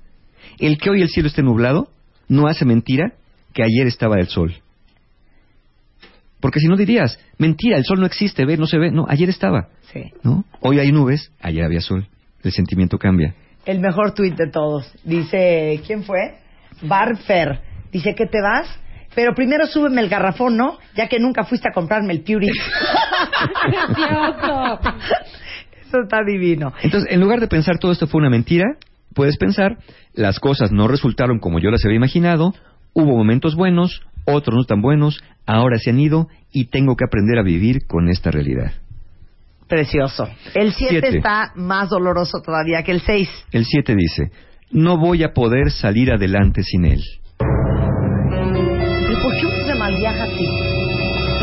El que hoy el cielo esté nublado no hace mentira que ayer estaba el sol. Porque si no dirías, mentira, el sol no existe, ve, no se ve. No, ayer estaba. Sí. ¿no? Hoy hay nubes, ayer había sol. El sentimiento cambia. El mejor tuit de todos. Dice, ¿quién fue? Barfer. Dice que te vas, pero primero súbeme el garrafón, ¿no? Ya que nunca fuiste a comprarme el Purity. Eso está divino. Entonces, en lugar de pensar todo esto fue una mentira, puedes pensar, las cosas no resultaron como yo las había imaginado, hubo momentos buenos, otros no tan buenos, ahora se han ido y tengo que aprender a vivir con esta realidad. Precioso. El 7 está más doloroso todavía que el 6. El 7 dice, no voy a poder salir adelante sin él. ¿Y por qué uno se malviaja así?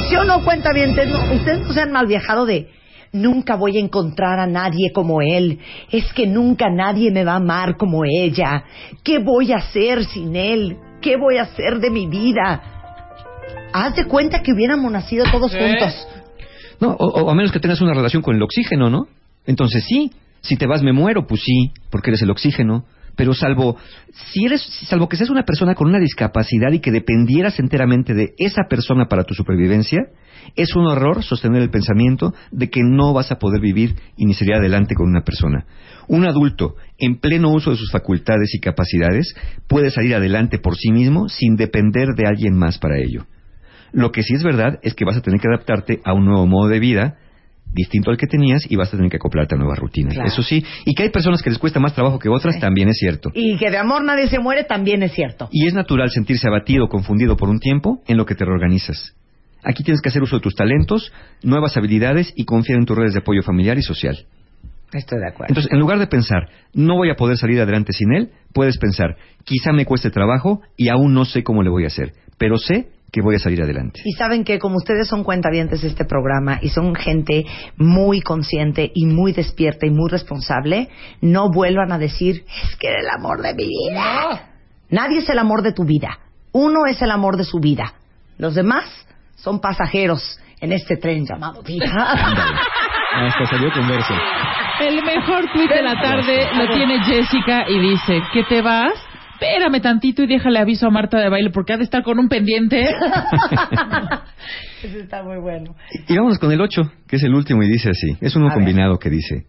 ¿Sí o no cuenta bien? No, ustedes no se han malviajado de nunca voy a encontrar a nadie como él, es que nunca nadie me va a amar como ella, ¿qué voy a hacer sin él? ¿Qué voy a hacer de mi vida? Haz de cuenta que hubiéramos nacido todos ¿Eh? juntos. No, o, o a menos que tengas una relación con el oxígeno, ¿no? Entonces sí, si te vas me muero, pues sí, porque eres el oxígeno. Pero salvo, si eres, salvo que seas una persona con una discapacidad y que dependieras enteramente de esa persona para tu supervivencia, es un error sostener el pensamiento de que no vas a poder vivir y ni salir adelante con una persona. Un adulto, en pleno uso de sus facultades y capacidades, puede salir adelante por sí mismo sin depender de alguien más para ello. Lo que sí es verdad es que vas a tener que adaptarte a un nuevo modo de vida distinto al que tenías y vas a tener que acoplarte a nuevas rutinas. Claro. Eso sí, y que hay personas que les cuesta más trabajo que otras, Sí. también es cierto. Y que de amor nadie se muere también es cierto. Y es natural sentirse abatido o confundido por un tiempo en lo que te reorganizas. Aquí tienes que hacer uso de tus talentos, nuevas habilidades y confiar en tus redes de apoyo familiar y social. Estoy de acuerdo. Entonces, en lugar de pensar, no voy a poder salir adelante sin él, puedes pensar, quizá me cueste trabajo y aún no sé cómo le voy a hacer, pero sé que voy a salir adelante. Y saben que como ustedes son cuentavientes de este programa y son gente muy consciente y muy despierta y muy responsable, no vuelvan a decir, es que era el amor de mi vida. Nadie es el amor de tu vida. Uno es el amor de su vida. Los demás son pasajeros en este tren llamado vida. Hasta salió converso. El mejor tweet de la tarde lo tiene Jessica y dice, ¿qué te vas? Espérame tantito y déjale aviso a Marta de baile porque ha de estar con un pendiente. Eso está muy bueno. Y vamos con el 8, que es el último y dice así. Es uno combinado que dice,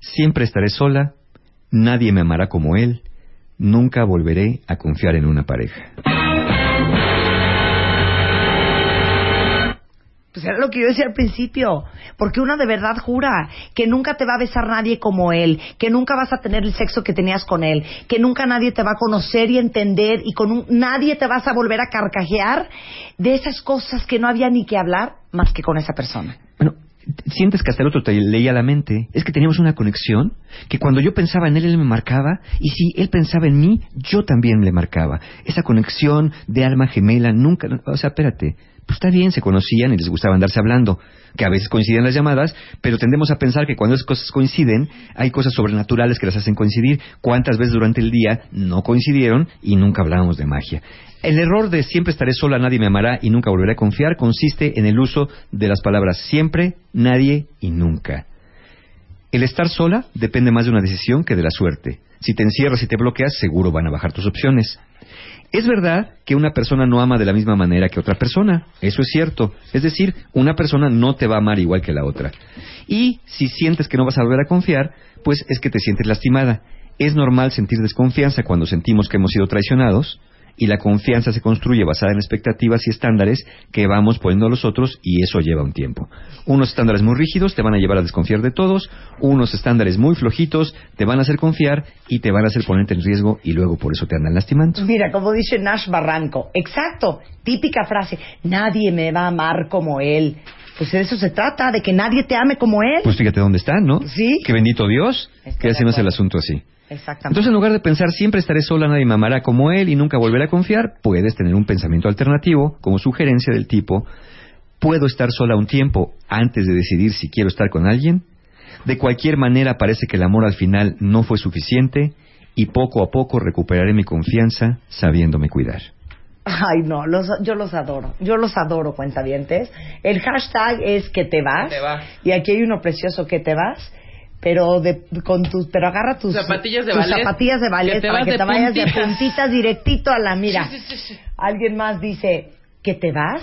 siempre estaré sola, nadie me amará como él, nunca volveré a confiar en una pareja. Pues era lo que yo decía al principio, porque uno de verdad jura que nunca te va a besar nadie como él, que nunca vas a tener el sexo que tenías con él, que nunca nadie te va a conocer y entender y con nadie te vas a volver a carcajear de esas cosas que no había ni que hablar más que con esa persona. Bueno, sientes que hasta el otro te leía la mente, es que teníamos una conexión, que cuando yo pensaba en él, él me marcaba, y si él pensaba en mí, yo también le marcaba. Esa conexión de alma gemela, nunca, o sea, espérate, pues está bien, se conocían y les gustaba andarse hablando, que a veces coinciden las llamadas, pero tendemos a pensar que cuando esas cosas coinciden, hay cosas sobrenaturales que las hacen coincidir. ¿Cuántas veces durante el día no coincidieron y nunca hablábamos de magia? El error de siempre estaré sola, nadie me amará y nunca volveré a confiar consiste en el uso de las palabras siempre, nadie y nunca. El estar sola depende más de una decisión que de la suerte. Si te encierras y te bloqueas, seguro van a bajar tus opciones. Es verdad que una persona no ama de la misma manera que otra persona, eso es cierto. Es decir, una persona no te va a amar igual que la otra. Y si sientes que no vas a volver a confiar, pues es que te sientes lastimada. Es normal sentir desconfianza cuando sentimos que hemos sido traicionados, y la confianza se construye basada en expectativas y estándares que vamos poniendo a los otros y eso lleva un tiempo. Unos estándares muy rígidos te van a llevar a desconfiar de todos, unos estándares muy flojitos te van a hacer confiar y te van a hacer ponerte en riesgo y luego por eso te andan lastimando. Mira, como dice Nash Barranco, exacto, típica frase, nadie me va a amar como él. Pues de eso se trata, de que nadie te ame como él. Pues fíjate dónde están, ¿no? Sí. Que bendito Dios, que así no es el asunto así. Exactamente. Entonces, en lugar de pensar siempre estaré sola, nadie me amará como él y nunca volveré a confiar, puedes tener un pensamiento alternativo como sugerencia del tipo, ¿puedo estar sola un tiempo antes de decidir si quiero estar con alguien? De cualquier manera parece que el amor al final no fue suficiente y poco a poco recuperaré mi confianza sabiéndome cuidar. Ay, no, yo los adoro. Yo los adoro, cuentavientes. El hashtag es que te vas. te vas. Y aquí hay uno precioso, que te vas pero de, con tus pero agarra tus zapatillas de tus ballet, zapatillas de ballet para que te vayas de puntitas directito a la mira. Alguien más dice que te vas.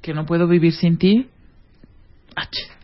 Que no puedo vivir sin ti.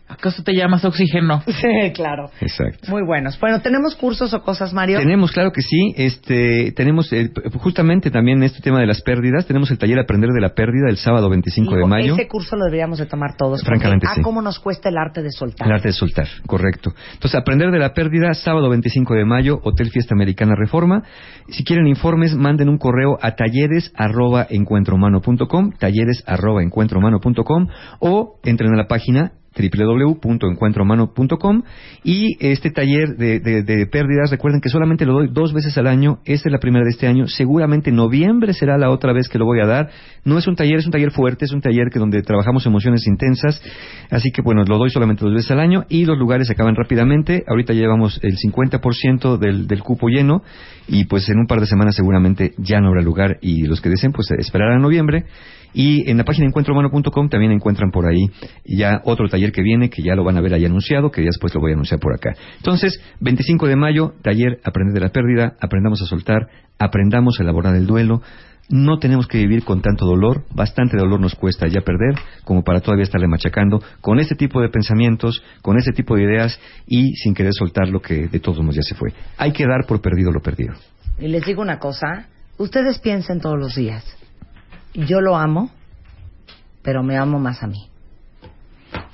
¿Acaso te llamas oxígeno? Sí, claro. Exacto. Muy buenos. Bueno, ¿tenemos cursos o cosas, Mario? Tenemos, claro que sí. Este, tenemos justamente también este tema de las pérdidas. Tenemos el taller Aprender de la Pérdida el sábado 25 de mayo. Ese curso lo deberíamos de tomar todos. Francamente, ah, cómo nos cuesta el arte de soltar. El arte de soltar, correcto. Entonces, Aprender de la Pérdida, sábado 25 de mayo, Hotel Fiesta Americana Reforma. Si quieren informes, manden un correo a talleres arroba encuentrohumano.com, talleres arroba encuentrohumano.com o entren a la página www.encuentrohumano.com y este taller de, pérdidas, recuerden que solamente lo doy dos veces al año, esta es la primera de este año, seguramente noviembre será la otra vez que lo voy a dar, no es un taller, es un taller fuerte, es un taller que donde trabajamos emociones intensas, así que bueno, lo doy solamente dos veces al año y los lugares se acaban rápidamente, ahorita llevamos el 50% del, del cupo lleno y pues en un par de semanas seguramente ya no habrá lugar y los que deseen pues esperarán noviembre y en la página encuentrohumano.com también encuentran por ahí ya otro taller que viene, que ya lo van a ver ahí anunciado, que ya después lo voy a anunciar por acá. Entonces, 25 de mayo, taller Aprender de la Pérdida, aprendamos a soltar, aprendamos a elaborar el duelo. No tenemos que vivir con tanto dolor, bastante dolor nos cuesta ya perder, como para todavía estarle machacando con este tipo de pensamientos, con ese tipo de ideas y sin querer soltar lo que de todos modos ya se fue. Hay que dar por perdido lo perdido. Y les digo una cosa, ustedes piensen todos los días, yo lo amo, pero me amo más a mí.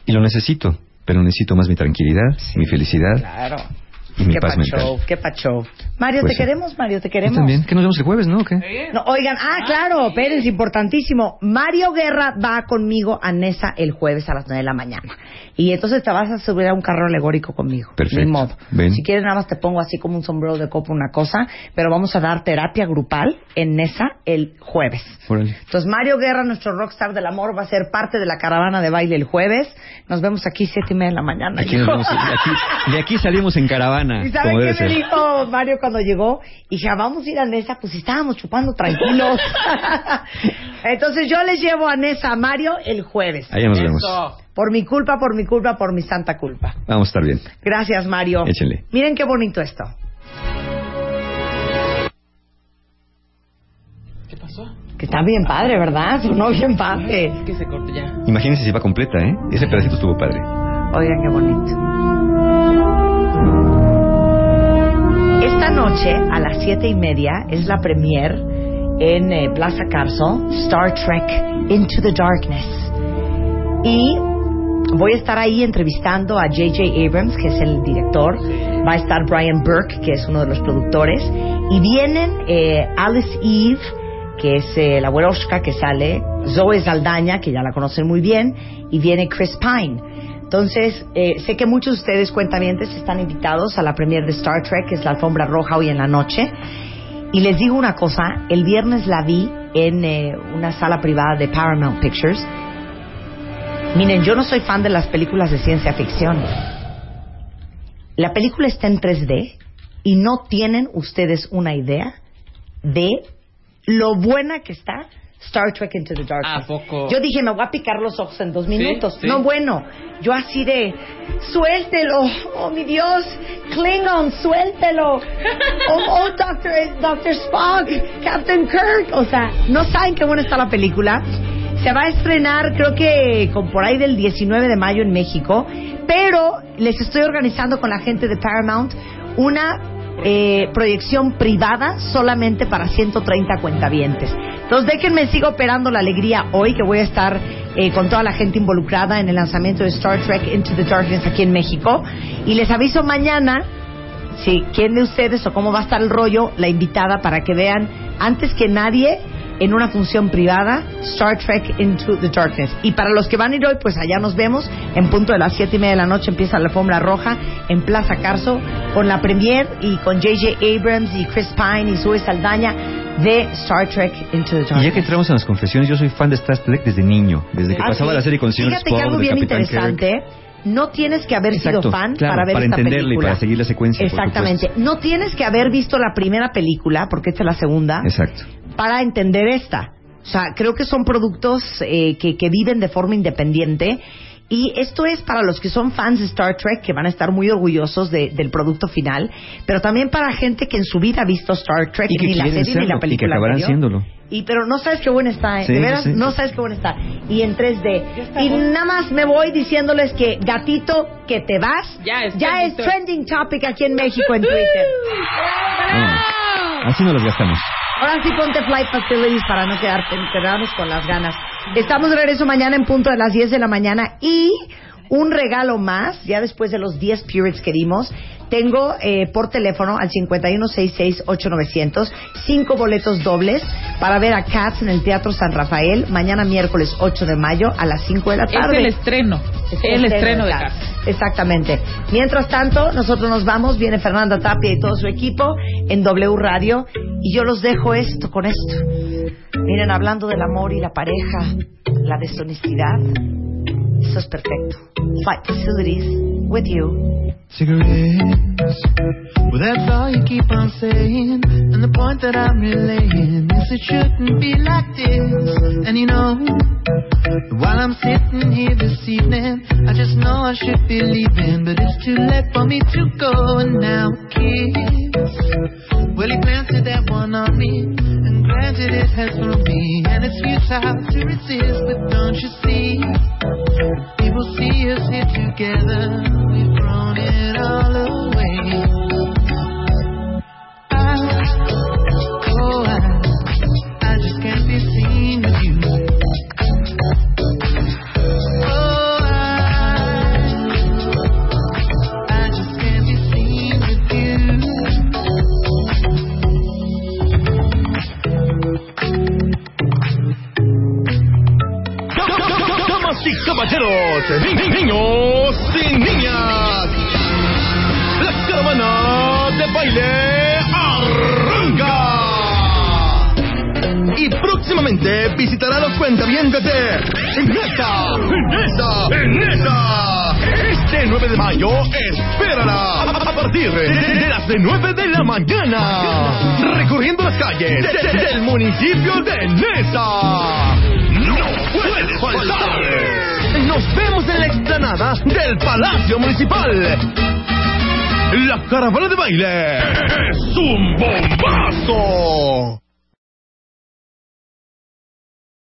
Y lo necesito, pero necesito más mi tranquilidad, mi felicidad. Claro y qué pacho, qué pacho. Mario, pues te queremos, Mario, te queremos. también, que nos vemos el jueves, ¿no? No, oigan, ah, claro, Pérez, importantísimo. Mario Guerra va conmigo a Nesa el jueves a las 9 de la mañana. Y entonces te vas a subir a un carro alegórico conmigo. Perfecto. modo. Si quieres, nada más te pongo así como un sombrero de copa, una cosa. Pero vamos a dar terapia grupal en Nesa el jueves. Entonces, Mario Guerra, nuestro rockstar del amor, va a ser parte de la caravana de baile el jueves. Nos vemos aquí siete y media de la mañana. Aquí nos vemos, aquí, de aquí salimos en caravana. ¿Y saben qué me dijo Mario cuando llegó? Y dije, vamos a ir a Nesa, pues estábamos chupando tranquilos. Entonces yo les llevo a Nesa a Mario el jueves. Ahí nos vemos. Por mi culpa, por mi culpa, por mi santa culpa. Vamos a estar bien. Gracias, Mario. Échenle. Miren qué bonito esto. ¿Qué pasó? Que está bien padre, ¿verdad? Sonó bien padre. Que se corte ya. Imagínense si va completa, ¿eh? Ese pedacito estuvo padre. Oigan qué bonito. Noche a las siete y media es la premier en eh, Plaza Carso, Star Trek Into the Darkness. Y voy a estar ahí entrevistando a J.J. Abrams, que es el director. Va a estar Brian Burke, que es uno de los productores. Y vienen eh, Alice Eve, que es eh, la Weroshka que sale, Zoe Saldaña, que ya la conocen muy bien, y viene Chris Pine. Entonces, eh, sé que muchos de ustedes cuentavientes están invitados a la premiere de Star Trek, que es la alfombra roja hoy en la noche. Y les digo una cosa, el viernes la vi en eh, una sala privada de Paramount Pictures. Miren, yo no soy fan de las películas de ciencia ficción. La película está en 3D y no tienen ustedes una idea de lo buena que está Star Trek Into the Darkness. ¿A poco? Yo dije, me voy a picar los ojos en dos minutos. No, bueno. Yo así de, suéltelo. Oh, mi Dios. Klingon, suéltelo. Oh, oh Doctor, Doctor Spock, Captain Kirk. O sea, no saben qué buena está la película. Se va a estrenar, creo que con por ahí del 19 de mayo en México. Pero les estoy organizando con la gente de Paramount una eh, proyección privada solamente para 130 cuentavientes. Entonces déjenme sigo operando la alegría hoy que voy a estar eh, con toda la gente involucrada en el lanzamiento de Star Trek Into the Darkness aquí en México y les aviso mañana si quién de ustedes o cómo va a estar el rollo la invitada para que vean antes que nadie en una función privada Star Trek Into the Darkness. Y para los que van a ir hoy, pues allá nos vemos. En punto de las siete y media de la noche empieza la alfombra roja en Plaza Carso con la premier y con J.J. Abrams y Chris Pine y Zoe Saldaña de Star Trek Into the Darkness. Y ya que entramos en las confesiones, yo soy fan de Star Trek desde niño, desde que Ah, pasaba sí. la serie con señor Fíjate Spock, que algo bien Capitán interesante. Kirk. No tienes que haber Exacto, sido fan claro, para ver para esta entenderle y película. para seguir la secuencia, por Exactamente. No tienes que haber visto la primera película, porque esta es la segunda, Exacto. Para entender esta. O sea, creo que son productos eh, que, que viven de forma independiente. Y esto es para los que son fans de Star Trek, que van a estar muy orgullosos de- del producto final, pero también para gente que en su vida ha visto Star Trek, Y que ni la serie ni la serlo, y que película. acabarán anterior. siéndolo. Y pero no sabes qué buena está, ¿eh? Sí, de veras, sí. no sabes qué buena está. Y en 3D. Y nada más me voy diciéndoles que gatito, que te vas, Ya es ya es trending trending topic aquí en México en Twitter. Así nos los gastamos. Ahora sí ponte Flight Facilities para no quedarte, quedarnos con las ganas. Estamos de regreso mañana en punto de las 10 de la mañana y un regalo más, ya después de los 10 periods que dimos, tengo eh, por teléfono al 5166-8900 cinco boletos dobles para ver a Cats en el Teatro San Rafael mañana miércoles 8 de mayo a las 5 de la Es tarde. el estreno. Es el estreno de Cats. Cats. Exactamente. Mientras tanto, nosotros nos vamos, viene Fernanda Tapia y todo su equipo en W Radio y yo los dejo esto con esto. Miren, hablando del amor y la pareja, la deshonestidad, eso es perfecto. Flight Facilities with you. cigarettes. Well, that's all you keep on saying. And the point that I'm relaying is it shouldn't be like this. And you know, while I'm sitting here this evening, I just know I should be leaving. But it's too late for me to go and now kiss. Well, he planted that one on me. And granted, it has thrown me. And it's futile to resist. But don't you see? Cuentavientes de Neta, Neta, Neta. Este 9 de mayo, espérala. partir de las de 9 de la mañana. Recorriendo las calles del municipio de Nesa. ¡No puedes faltar! Nos vemos en la explanada del Palacio Municipal. La caravana de baile es un bombazo.